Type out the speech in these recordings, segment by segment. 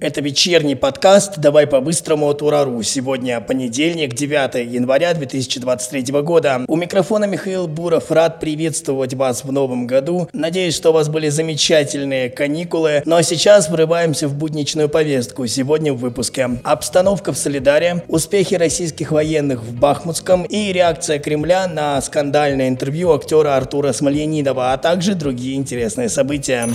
Это вечерний подкаст «Давай по-быстрому» от Урару. Сегодня понедельник, 9 января 2023 года. У микрофона Михаил Буров. Рад приветствовать вас в новом году. Надеюсь, что у вас были замечательные каникулы. Ну а сейчас врываемся в будничную повестку. Сегодня в выпуске. Обстановка в Солидаре, успехи российских военных в Бахмутском и реакция Кремля на скандальное интервью актера Артура Смольянинова, а также другие интересные события.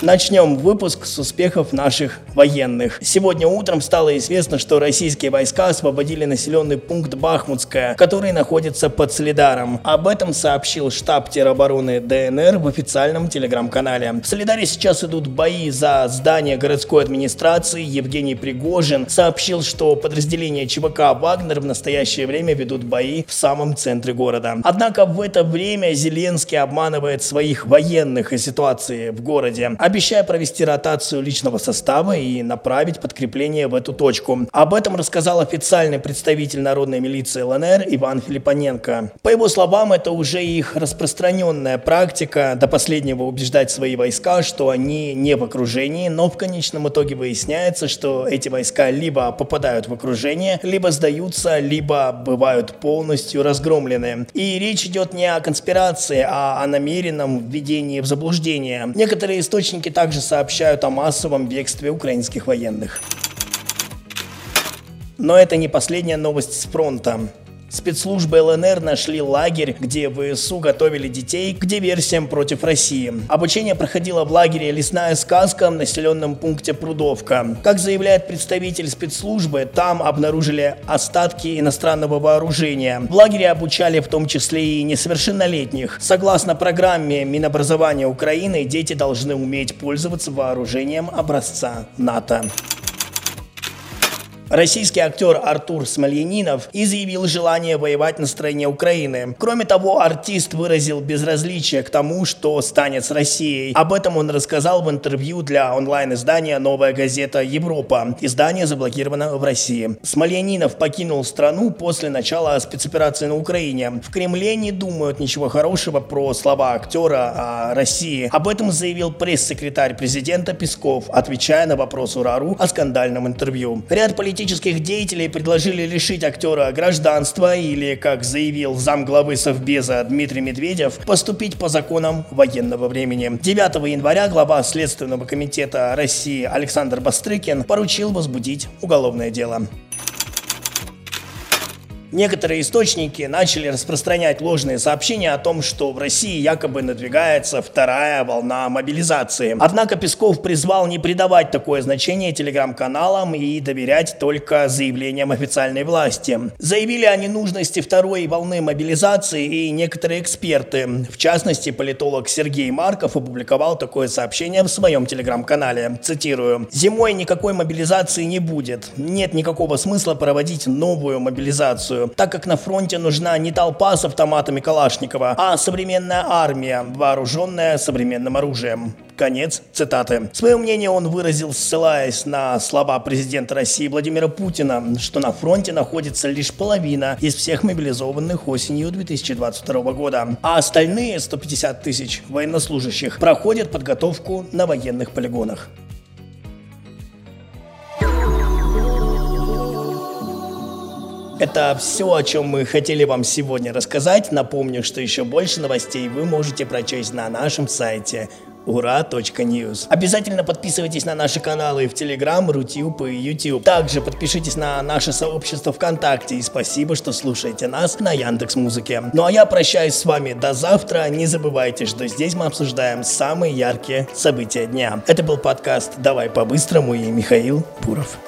Начнем выпуск с успехов наших военных. Сегодня утром стало известно, что российские войска освободили населенный пункт Бахмутская, который находится под Солидаром. Об этом сообщил штаб теробороны ДНР в официальном телеграм-канале. В Солидаре сейчас идут бои за здание городской администрации. Евгений Пригожин сообщил, что подразделения ЧВК «Вагнер» в настоящее время ведут бои в самом центре города. Однако в это время Зеленский обманывает своих военных о ситуации в городе обещая провести ротацию личного состава и направить подкрепление в эту точку. Об этом рассказал официальный представитель народной милиции ЛНР Иван Филиппоненко. По его словам, это уже их распространенная практика до последнего убеждать свои войска, что они не в окружении, но в конечном итоге выясняется, что эти войска либо попадают в окружение, либо сдаются, либо бывают полностью разгромлены. И речь идет не о конспирации, а о намеренном введении в заблуждение. Некоторые источники Источники также сообщают о массовом бегстве украинских военных. Но это не последняя новость с фронта. Спецслужбы ЛНР нашли лагерь, где ВСУ готовили детей к диверсиям против России. Обучение проходило в лагере «Лесная сказка» в населенном пункте Прудовка. Как заявляет представитель спецслужбы, там обнаружили остатки иностранного вооружения. В лагере обучали в том числе и несовершеннолетних. Согласно программе Минобразования Украины, дети должны уметь пользоваться вооружением образца НАТО. Российский актер Артур Смольянинов изъявил желание воевать на стороне Украины. Кроме того, артист выразил безразличие к тому, что станет с Россией. Об этом он рассказал в интервью для онлайн-издания «Новая газета Европа». Издание заблокировано в России. Смольянинов покинул страну после начала спецоперации на Украине. В Кремле не думают ничего хорошего про слова актера о России. Об этом заявил пресс-секретарь президента Песков, отвечая на вопрос Урару о скандальном интервью. Ряд политиков политических деятелей предложили лишить актера гражданства или, как заявил замглавы Совбеза Дмитрий Медведев, поступить по законам военного времени. 9 января глава Следственного комитета России Александр Бастрыкин поручил возбудить уголовное дело. Некоторые источники начали распространять ложные сообщения о том, что в России якобы надвигается вторая волна мобилизации. Однако Песков призвал не придавать такое значение телеграм-каналам и доверять только заявлениям официальной власти. Заявили о ненужности второй волны мобилизации и некоторые эксперты. В частности, политолог Сергей Марков опубликовал такое сообщение в своем телеграм-канале. Цитирую. «Зимой никакой мобилизации не будет. Нет никакого смысла проводить новую мобилизацию операцию, так как на фронте нужна не толпа с автоматами Калашникова, а современная армия, вооруженная современным оружием. Конец цитаты. Свое мнение он выразил, ссылаясь на слова президента России Владимира Путина, что на фронте находится лишь половина из всех мобилизованных осенью 2022 года, а остальные 150 тысяч военнослужащих проходят подготовку на военных полигонах. Это все, о чем мы хотели вам сегодня рассказать. Напомню, что еще больше новостей вы можете прочесть на нашем сайте ура.ньюз. Обязательно подписывайтесь на наши каналы в Telegram, Рутюб и YouTube. Также подпишитесь на наше сообщество ВКонтакте и спасибо, что слушаете нас на Яндекс Музыке. Ну а я прощаюсь с вами до завтра. Не забывайте, что здесь мы обсуждаем самые яркие события дня. Это был подкаст «Давай по-быстрому» и Михаил Буров.